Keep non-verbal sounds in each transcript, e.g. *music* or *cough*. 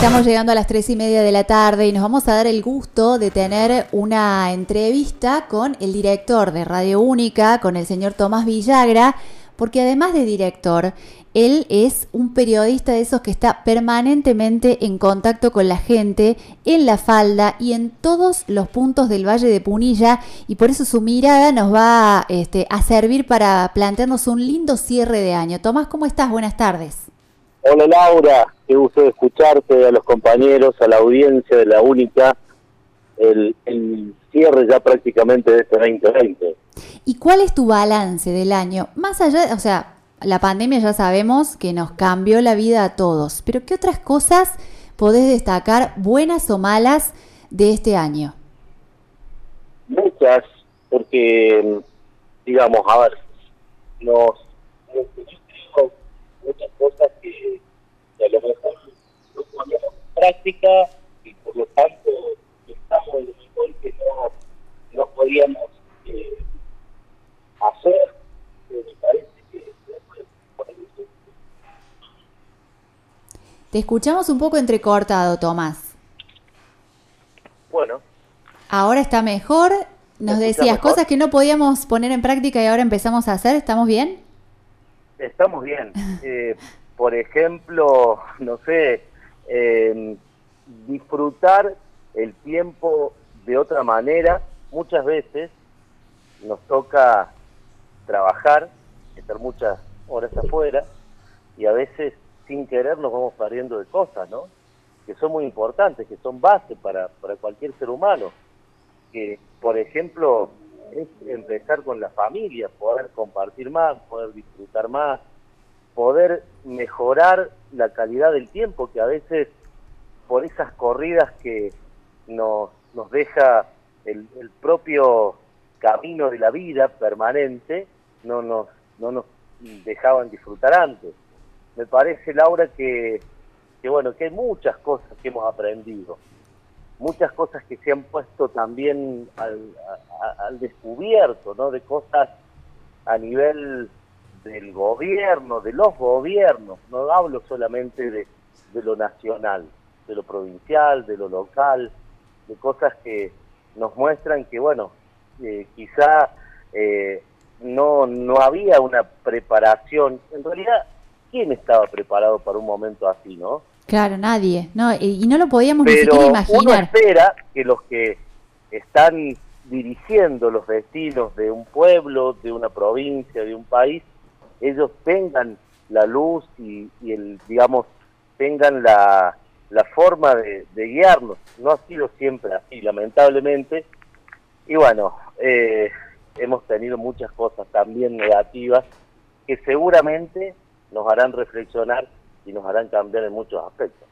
Estamos llegando a las tres y media de la tarde y nos vamos a dar el gusto de tener una entrevista con el director de Radio Única, con el señor Tomás Villagra, porque además de director, él es un periodista de esos que está permanentemente en contacto con la gente en la falda y en todos los puntos del Valle de Punilla y por eso su mirada nos va este, a servir para plantearnos un lindo cierre de año. Tomás, ¿cómo estás? Buenas tardes. Hola Laura, qué gusto escucharte, a los compañeros, a la audiencia de la única, el, cierre ya prácticamente de este 2020. ¿Y cuál es tu balance del año? Más allá, o sea, la pandemia ya sabemos que nos cambió la vida a todos, pero ¿qué otras cosas podés destacar, buenas o malas, de este año? Muchas, porque, digamos, a ver, nos, muchas cosas que, a lo mejor no poníamos en práctica y por lo tanto estamos en mejor que no, no podíamos eh, hacer. Me parece que Te escuchamos un poco entrecortado, Tomás. Bueno. Ahora está mejor. Nos decías cosas que no podíamos poner en práctica y ahora empezamos a hacer. ¿Estamos bien? Estamos bien. *laughs* Eh, por ejemplo, no sé, eh, disfrutar el tiempo de otra manera. Muchas veces nos toca trabajar, estar muchas horas afuera y a veces sin querer nos vamos perdiendo de cosas, ¿no? Que son muy importantes, que son base para, para cualquier ser humano. Que, por ejemplo, es empezar con la familia, poder compartir más, poder disfrutar más, poder mejorar la calidad del tiempo, que a veces por esas corridas que nos, nos deja el, propio camino de la vida permanente, no nos, no nos dejaban disfrutar antes. Me parece, Laura, que, que bueno, que hay muchas cosas que hemos aprendido muchas cosas que se han puesto también al, descubierto, ¿no? De cosas a nivel del gobierno, de los gobiernos, no hablo solamente de, lo nacional, de lo provincial, de lo local, de cosas que nos muestran que, bueno, eh, quizá eh, no, no había una preparación. En realidad, ¿quién estaba preparado para un momento así, no? Claro, nadie. No, y, no lo podíamos ni siquiera imaginar. Uno espera que los que están dirigiendo los destinos de un pueblo, de una provincia, de un país, ellos tengan la luz y, el, digamos, tengan la, la forma de, guiarnos. No ha sido siempre así, lamentablemente. Y bueno, eh, hemos tenido muchas cosas también negativas que seguramente nos harán reflexionar y nos harán cambiar en muchos aspectos.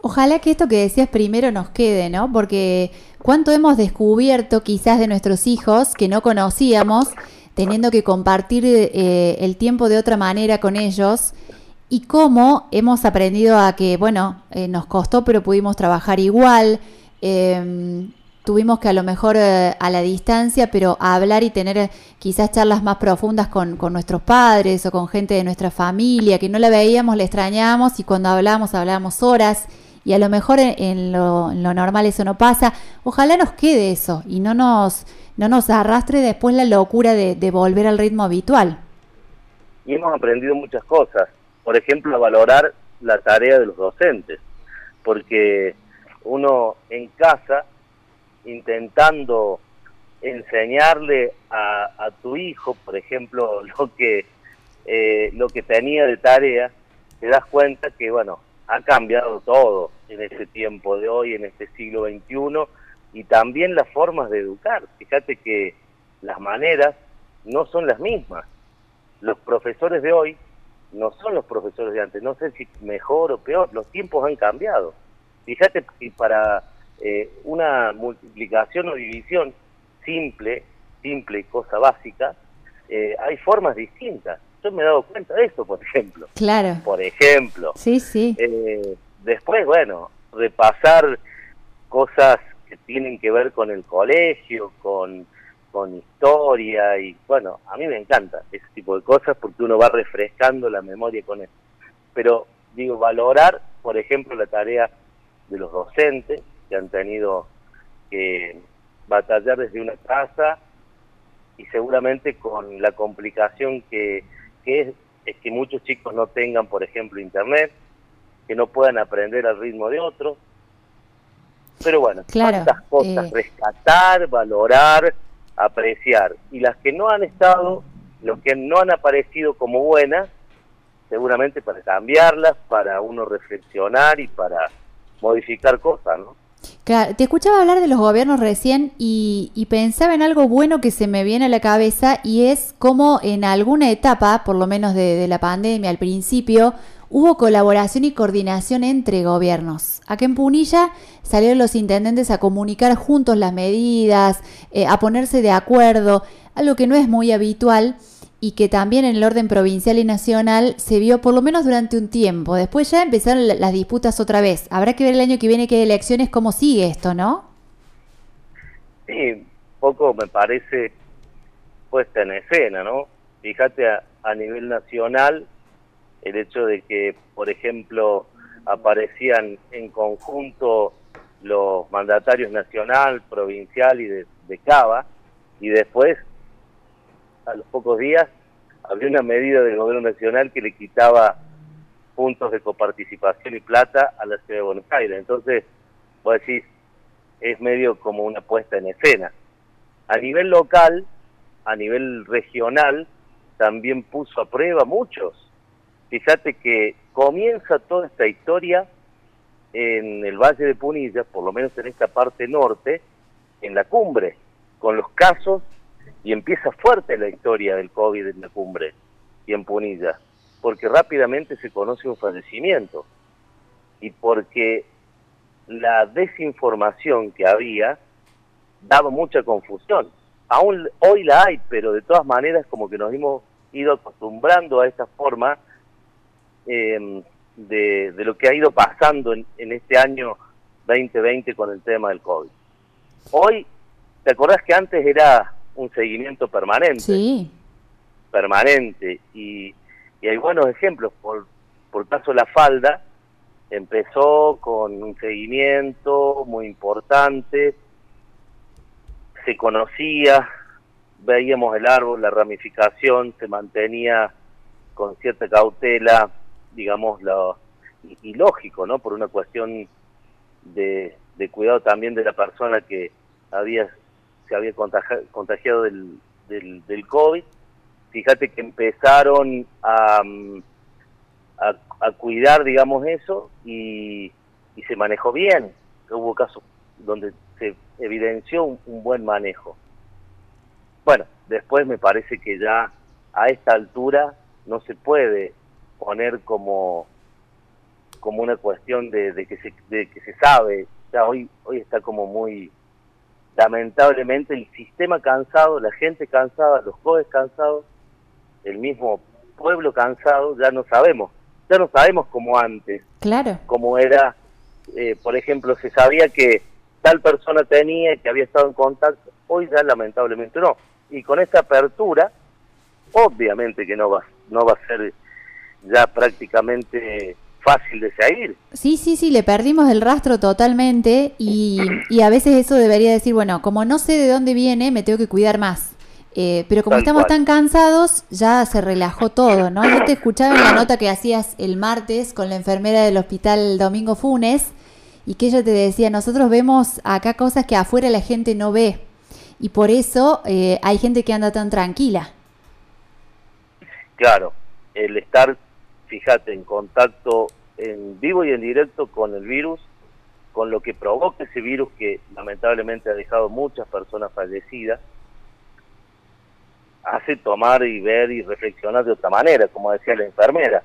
Ojalá que esto que decías primero nos quede, ¿no? Porque cuánto hemos descubierto quizás de nuestros hijos que no conocíamos, teniendo que compartir eh, el tiempo de otra manera con ellos y cómo hemos aprendido a que, bueno, eh, nos costó pero pudimos trabajar igual. Eh, tuvimos que a lo mejor eh, a la distancia, pero hablar y tener eh, quizás charlas más profundas con, nuestros padres o con gente de nuestra familia, que no la veíamos, la extrañábamos y cuando hablábamos, hablábamos horas y a lo mejor en, lo, normal eso no pasa. Ojalá nos quede eso y no nos, no nos arrastre después la locura de, volver al ritmo habitual. Y hemos aprendido muchas cosas, por ejemplo, valorar la tarea de los docentes, porque uno en casa intentando enseñarle a, tu hijo, por ejemplo, *laughs* lo que eh, lo que tenía de tarea, te das cuenta que bueno ha cambiado todo en este tiempo de hoy, en este siglo XXI, y también las formas de educar. Fíjate que las maneras no son las mismas. Los profesores de hoy no son los profesores de antes. No sé si mejor o peor, los tiempos han cambiado. Fíjate que para eh, una multiplicación o división simple, simple y cosa básica, eh, hay formas distintas. Yo me he dado cuenta de eso, por ejemplo. Claro. Por ejemplo. Sí, sí. Eh, después, bueno, repasar cosas que tienen que ver con el colegio, con, con historia y bueno, a mí me encanta ese tipo de cosas porque uno va refrescando la memoria con eso. Pero digo, valorar, por ejemplo, la tarea de los docentes que han tenido que batallar desde una casa y seguramente con la complicación que, es, es que muchos chicos no tengan, por ejemplo, internet, que no puedan aprender al ritmo de otros. Pero bueno, claro, cosas, eh, rescatar, valorar, apreciar. Y las que no han estado, los que no han aparecido como buenas, seguramente para cambiarlas, para uno reflexionar y para modificar cosas, ¿no? Claro, te escuchaba hablar de los gobiernos recién y, pensaba en algo bueno que se me viene a la cabeza y es como en alguna etapa, por lo menos de, la pandemia al principio, hubo colaboración y coordinación entre gobiernos. Aquí en Punilla salieron los intendentes a comunicar juntos las medidas, eh, a ponerse de acuerdo, algo que no es muy habitual y que también en el orden provincial y nacional se vio por lo menos durante un tiempo. Después ya empezaron las disputas otra vez. Habrá que ver el año que viene que hay elecciones cómo sigue esto, ¿no? Sí, poco me parece puesta en escena, ¿no? Fíjate a, nivel nacional el hecho de que, por ejemplo, aparecían en conjunto los mandatarios nacional, provincial y de, de Cava, y después a los pocos días había una medida del gobierno nacional que le quitaba puntos de coparticipación y plata a la ciudad de Buenos Aires. Entonces, vos decís, es medio como una puesta en escena. A nivel local, a nivel regional, también puso a prueba muchos. Fíjate que comienza toda esta historia en el Valle de Punilla, por lo menos en esta parte norte, en la cumbre, con los casos y empieza fuerte la historia del COVID en la cumbre y en Punilla, porque rápidamente se conoce un fallecimiento y porque la desinformación que había daba mucha confusión. Aún hoy la hay, pero de todas maneras como que nos hemos ido acostumbrando a esta forma em, de, lo que ha ido pasando en, en este año 2020 con el tema del COVID. Hoy, ¿te acordás que antes era un seguimiento permanente. Sí. Permanente. Y, hay buenos ejemplos. Por, por caso La Falda empezó con un seguimiento muy importante. Se conocía, veíamos el árbol, la ramificación, se mantenía con cierta cautela, digamos, lo, y, lógico, ¿no? Por una cuestión de, de cuidado también de la persona que había se había contagiado del, del, COVID. Fíjate que empezaron a, a, cuidar, digamos, eso y, y, se manejó bien. Hubo casos donde se evidenció un, buen manejo. Bueno, después me parece que ya a esta altura no se puede poner como como una cuestión de, de que se de que se sabe ya hoy hoy está como muy lamentablemente el sistema cansado, la gente cansada, los jóvenes cansados, el mismo pueblo cansado, ya no sabemos, ya no sabemos como antes, claro, como era, eh, por ejemplo, se sabía que tal persona tenía, que había estado en contacto, hoy ya lamentablemente no. Y con esta apertura, obviamente que no va, no va a ser ya prácticamente fácil de seguir. Sí, sí, sí, le perdimos el rastro totalmente y, y, a veces eso debería decir, bueno, como no sé de dónde viene, me tengo que cuidar más. Eh, pero como estamos tan cansados, ya se relajó todo, ¿no? Yo te escuchaba en la *coughs* nota que hacías el martes con la enfermera del hospital Domingo Funes y que ella te decía, nosotros vemos acá cosas que afuera la gente no ve y por eso eh, hay gente que anda tan tranquila. Claro, el estar fíjate, en contacto en vivo y en directo con el virus, con lo que provoca ese virus que lamentablemente ha dejado muchas personas fallecidas, hace tomar y ver y reflexionar de otra manera, como decía la enfermera,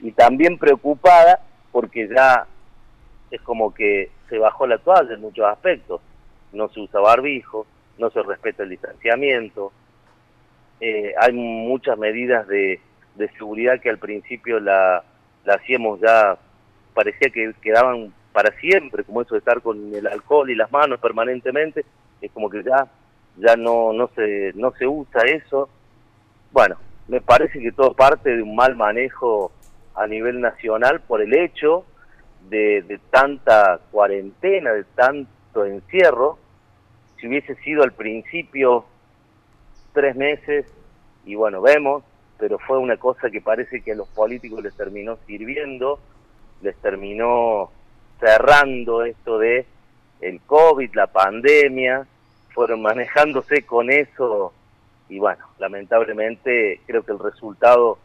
y también preocupada porque ya es como que se bajó la toalla en muchos aspectos, no se usa barbijo, no se respeta el distanciamiento, eh, hay muchas medidas de de seguridad que al principio la, la hacíamos ya, parecía que quedaban para siempre, como eso de estar con el alcohol y las manos permanentemente, es como que ya ya no no se no se usa eso. Bueno, me parece que todo parte de un mal manejo a nivel nacional por el hecho de, de tanta cuarentena, de tanto encierro, si hubiese sido al principio tres meses, y bueno, vemos, pero fue una cosa que parece que a los políticos les terminó sirviendo, les terminó cerrando esto de el COVID, la pandemia, fueron manejándose con eso y bueno, lamentablemente creo que el resultado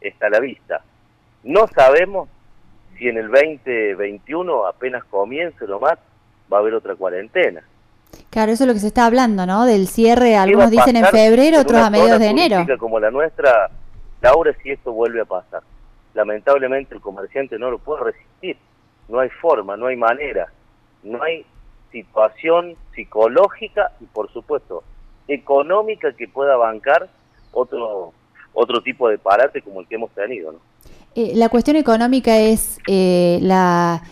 está a la vista. No sabemos si en el 2021 apenas comience más va a haber otra cuarentena. Claro, eso es lo que se está hablando, ¿no? Del cierre, algunos dicen en febrero, otros a mediados de enero. Como la nuestra, Laura, si esto vuelve a pasar. Lamentablemente el comerciante no lo puede resistir. No hay forma, no hay manera, no hay situación psicológica y por supuesto económica que pueda bancar otro otro tipo de parate como el que hemos tenido. ¿no? Eh, la cuestión económica es eh, la,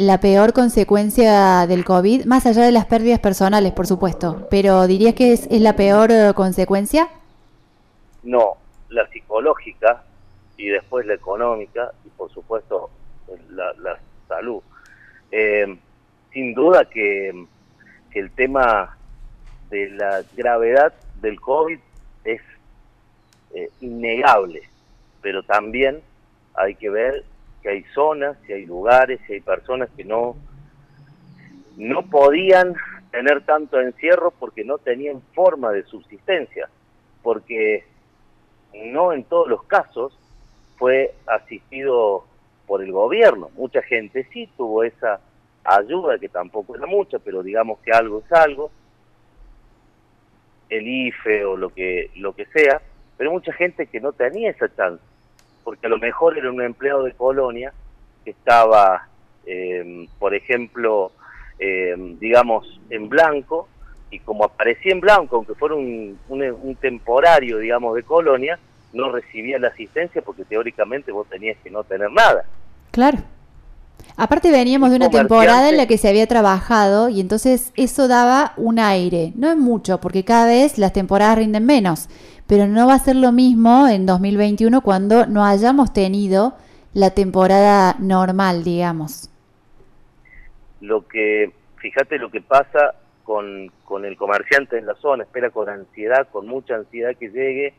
la peor consecuencia del COVID, más allá de las pérdidas personales, por supuesto, pero ¿dirías que es, la peor eh, consecuencia? No, la psicológica y después la económica y por supuesto la, la salud. Eh, sin duda que, el tema de la gravedad del COVID es eh, innegable, pero también hay que ver que hay zonas, que hay lugares, que hay personas que no, no podían tener tanto encierro porque no tenían forma de subsistencia, porque no en todos los casos fue asistido por el gobierno. Mucha gente sí tuvo esa ayuda, que tampoco era mucha, pero digamos que algo es algo, el IFE o lo que, lo que sea, pero mucha gente que no tenía esa chance, porque a lo mejor era un empleado de colonia que estaba, eh, por ejemplo, eh, digamos, en blanco, y como aparecía en blanco, aunque fuera un, un, temporario, digamos, de colonia, no recibía la asistencia porque teóricamente vos tenías que no tener nada. Claro. Aparte veníamos de una temporada en la que se había trabajado y entonces eso daba un aire. No es mucho, porque cada vez las temporadas rinden menos, pero no va a ser lo mismo en 2021 cuando no hayamos tenido la temporada normal, digamos. Lo que, fíjate lo que pasa con, con el comerciante en la zona, espera con ansiedad, con mucha ansiedad que llegue,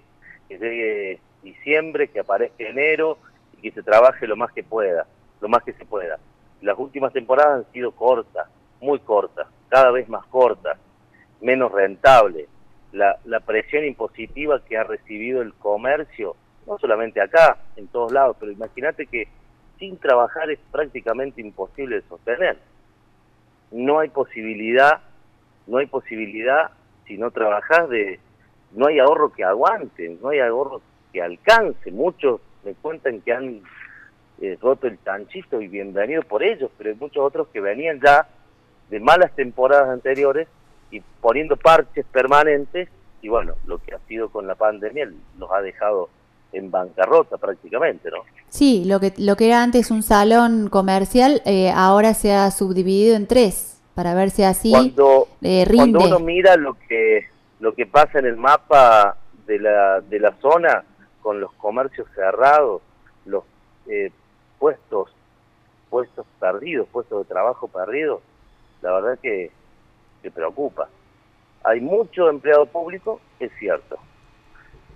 que llegue diciembre, que aparezca enero y que se trabaje lo más que pueda lo más que se pueda. Las últimas temporadas han sido cortas, muy cortas, cada vez más cortas, menos rentables. La, la presión impositiva que ha recibido el comercio, no solamente acá, en todos lados, pero imagínate que sin trabajar es prácticamente imposible de sostener. No hay posibilidad, no hay posibilidad si no trabajas de, no hay ahorro que aguante, no hay ahorro que alcance. Muchos me cuentan que han eh, roto el tanchito y bienvenido por ellos, pero hay muchos otros que venían ya de malas temporadas anteriores y poniendo parches permanentes y bueno, lo que ha sido con la pandemia nos ha dejado en bancarrota prácticamente, ¿no? Sí, lo que, lo que era antes un salón comercial eh, ahora se ha subdividido en tres para ver si así cuando, eh, rinde. Cuando uno mira lo que, lo que pasa en el mapa de la, de la zona con los comercios cerrados, los eh, puestos, puestos perdidos, puestos de trabajo perdidos, la verdad que, que preocupa. Hay mucho empleado público, es cierto.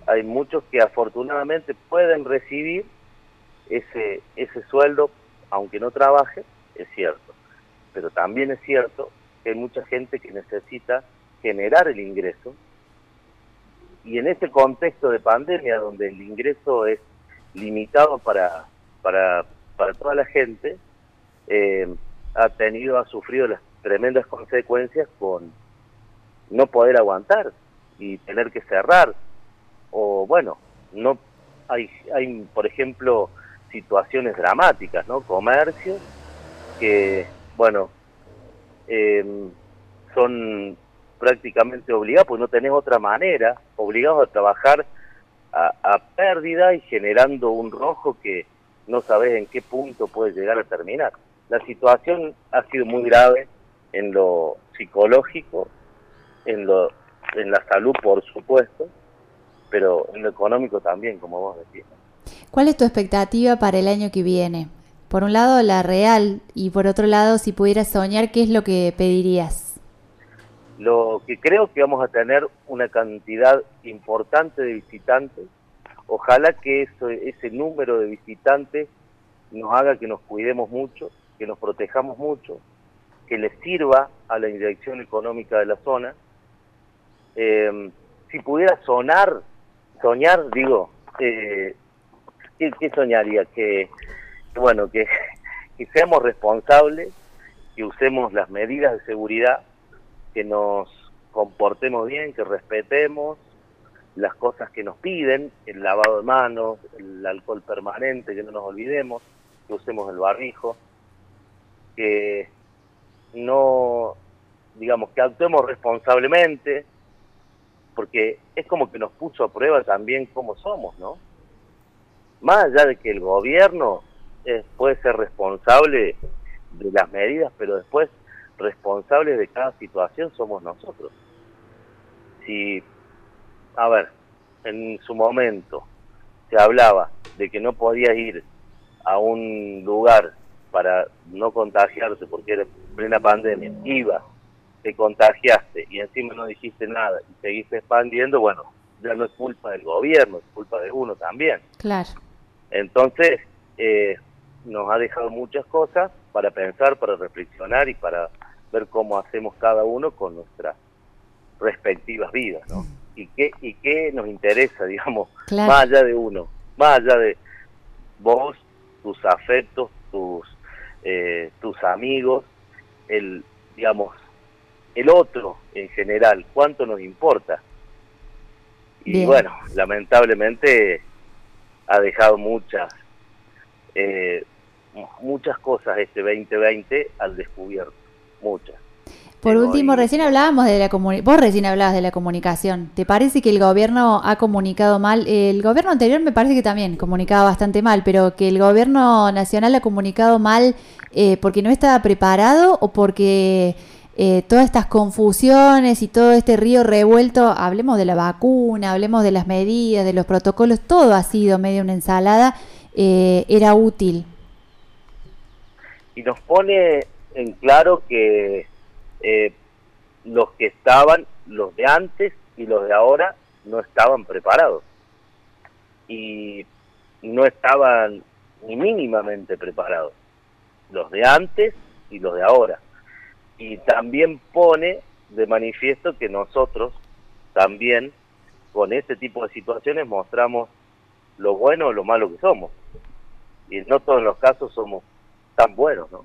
Hay muchos que afortunadamente pueden recibir ese, ese sueldo, aunque no trabaje, es cierto. Pero también es cierto que hay mucha gente que necesita generar el ingreso. Y en este contexto de pandemia, donde el ingreso es limitado para, para, para toda la gente, eh, ha tenido, ha sufrido las tremendas consecuencias con no poder aguantar y tener que cerrar. O bueno, no hay, hay por ejemplo, situaciones dramáticas, ¿no? Comercios que, bueno, em, son prácticamente obligados, pues no tenés otra manera, obligados a trabajar a pérdida y generando un rojo que no sabes en qué punto puede llegar a terminar. La situación ha sido muy grave en lo psicológico, en, lo, en la salud, por supuesto, pero en lo económico también, como vos decís. ¿Cuál es tu expectativa para el año que viene? Por un lado, la real, y por otro lado, si pudieras soñar, ¿qué es lo que pedirías? Lo que creo que vamos a tener una cantidad importante de visitantes. Ojalá que eso, ese número de visitantes nos haga que nos cuidemos mucho, que nos protejamos mucho, que les sirva a la inyección económica de la zona. Eh, si pudiera sonar, soñar, digo, eh, ¿qué, soñaría? Que, bueno, que, que seamos responsables, que usemos las medidas de seguridad, que nos comportemos bien, que respetemos las cosas que nos piden, el lavado de manos, el alcohol permanente, que no nos olvidemos, que usemos el barrijo, que no, digamos, que actuemos responsablemente, porque es como que nos puso a prueba también cómo somos, ¿no? Más allá de que el gobierno eh, puede ser responsable de las medidas, pero después responsable de cada situación somos nosotros. Si, a ver, en su momento se hablaba de que no podías ir a un lugar para no contagiarse porque era plena pandemia, iba te contagiaste y encima no dijiste nada y seguiste expandiendo, bueno, ya no es culpa del gobierno, es culpa de uno también. Claro. Entonces, eh, nos ha dejado muchas cosas para pensar, para reflexionar y para ver cómo hacemos cada uno con nuestras respectivas vidas, ¿no? Y qué, y qué nos interesa, *laughs* digamos, más allá de uno, más allá de vos, tus afectos, tus, eh, tus amigos, el, digamos, el otro en general, cuánto nos importa. Y bueno, lamentablemente ha dejado muchas, eh, muchas cosas este 2020 al descubierto, muchas. Por último, recién hablábamos de la comunicación, vos recién hablabas de la comunicación. ¿Te parece que el gobierno ha comunicado mal? El gobierno anterior me parece que también comunicaba bastante mal, pero que el gobierno nacional ha comunicado mal eh, porque no estaba preparado o porque eh, todas estas confusiones y todo este río revuelto, hablemos de la vacuna, hablemos de las medidas, de los protocolos, todo ha sido medio una ensalada, eh, era útil. Y nos pone en claro que eh, los que estaban, los de antes y los de ahora, no estaban preparados. Y no estaban ni mínimamente preparados. Los de antes y los de ahora y también pone de manifiesto que nosotros también con este tipo de situaciones mostramos lo bueno o lo malo que somos. Y no todos los casos somos tan buenos, ¿no?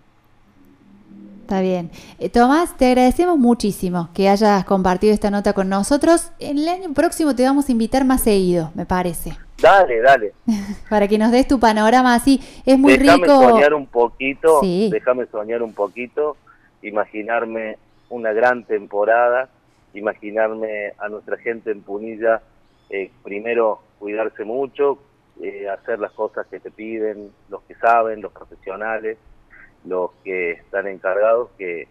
Está bien. Eh, Tomás, te agradecemos muchísimo que hayas compartido esta nota con nosotros. En el año próximo te vamos a invitar más seguido, me parece. Dale, dale. *laughs* Para que nos des tu panorama así. Es muy rico. Déjame soñar un poquito, déjame soñar un poquito imaginarme una gran temporada, imaginarme a nuestra gente en Punilla, eh, primero cuidarse mucho, eh, hacer las cosas que te piden los que saben, los profesionales, los que están encargados, que,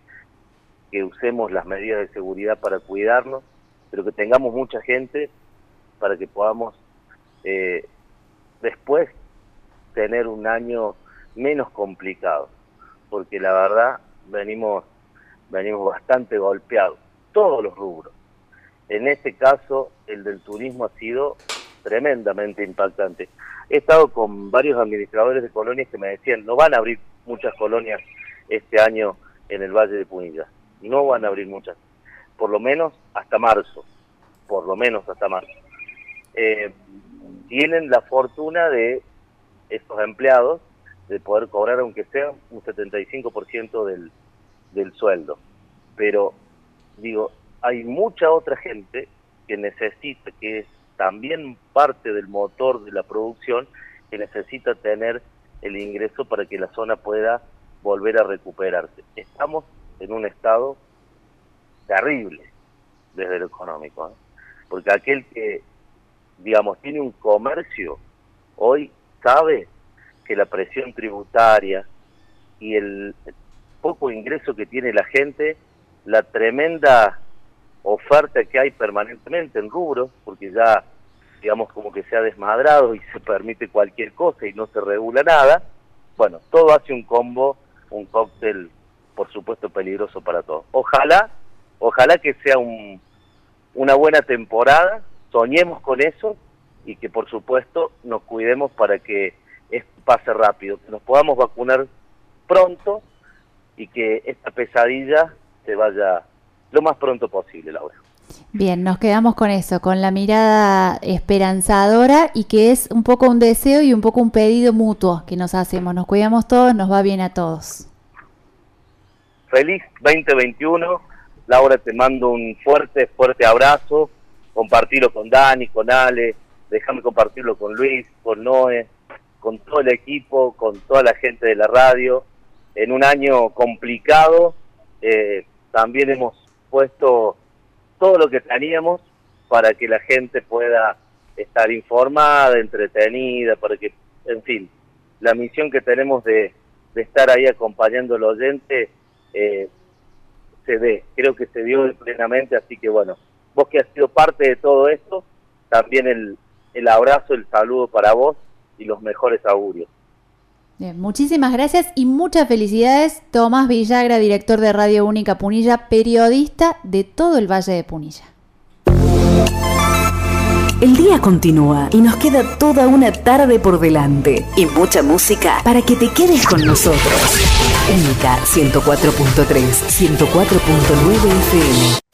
que usemos las medidas de seguridad para cuidarnos, pero que tengamos mucha gente para que podamos eh, después tener un año menos complicado, porque la verdad venimos, venimos bastante golpeados, todos los rubros. En este caso, el del turismo ha sido tremendamente impactante. He estado con varios administradores de colonias que me decían, no van a abrir muchas colonias este año en el Valle de Punilla, no van a abrir muchas, por lo menos hasta marzo, por lo menos hasta marzo. Eh, tienen la fortuna de estos empleados de poder cobrar aunque sea un 75% del, del sueldo. Pero digo, hay mucha otra gente que necesita, que es también parte del motor de la producción, que necesita tener el ingreso para que la zona pueda volver a recuperarse. Estamos en un estado terrible desde lo económico, ¿eh? porque aquel que, digamos, tiene un comercio, hoy sabe que la presión tributaria y el poco ingreso que tiene la gente, la tremenda oferta que hay permanentemente en rubros, porque ya digamos como que se ha desmadrado y se permite cualquier cosa y no se regula nada, bueno, todo hace un combo, un cóctel, por supuesto, peligroso para todos. Ojalá, ojalá que sea un, una buena temporada, soñemos con eso y que por supuesto nos cuidemos para que pase rápido, que nos podamos vacunar pronto y que esta pesadilla se vaya lo más pronto posible, Laura. Bien, nos quedamos con eso, con la mirada esperanzadora y que es un poco un deseo y un poco un pedido mutuo que nos hacemos. Nos cuidamos todos, nos va bien a todos. Feliz 2021. Laura, te mando un fuerte, fuerte abrazo. Compartirlo con Dani, con Ale. Déjame compartirlo con Luis, con Noé, con todo el equipo, con toda la gente de la radio. En un año complicado, eh, también hemos puesto todo lo que teníamos para que la gente pueda estar informada, entretenida, para que, en fin, la misión que tenemos de, estar ahí acompañando al oyente eh, se ve, creo que se dio plenamente, así que bueno, vos que has sido parte de todo esto, también el, el abrazo, el saludo para vos y los mejores augurios. Muchísimas gracias y muchas felicidades. Tomás Villagra, director de Radio Única Punilla, periodista de todo el Valle de Punilla. El día continúa y nos queda toda una tarde por delante y mucha música para que te quedes con nosotros. Única 104.3, 104.9 FM.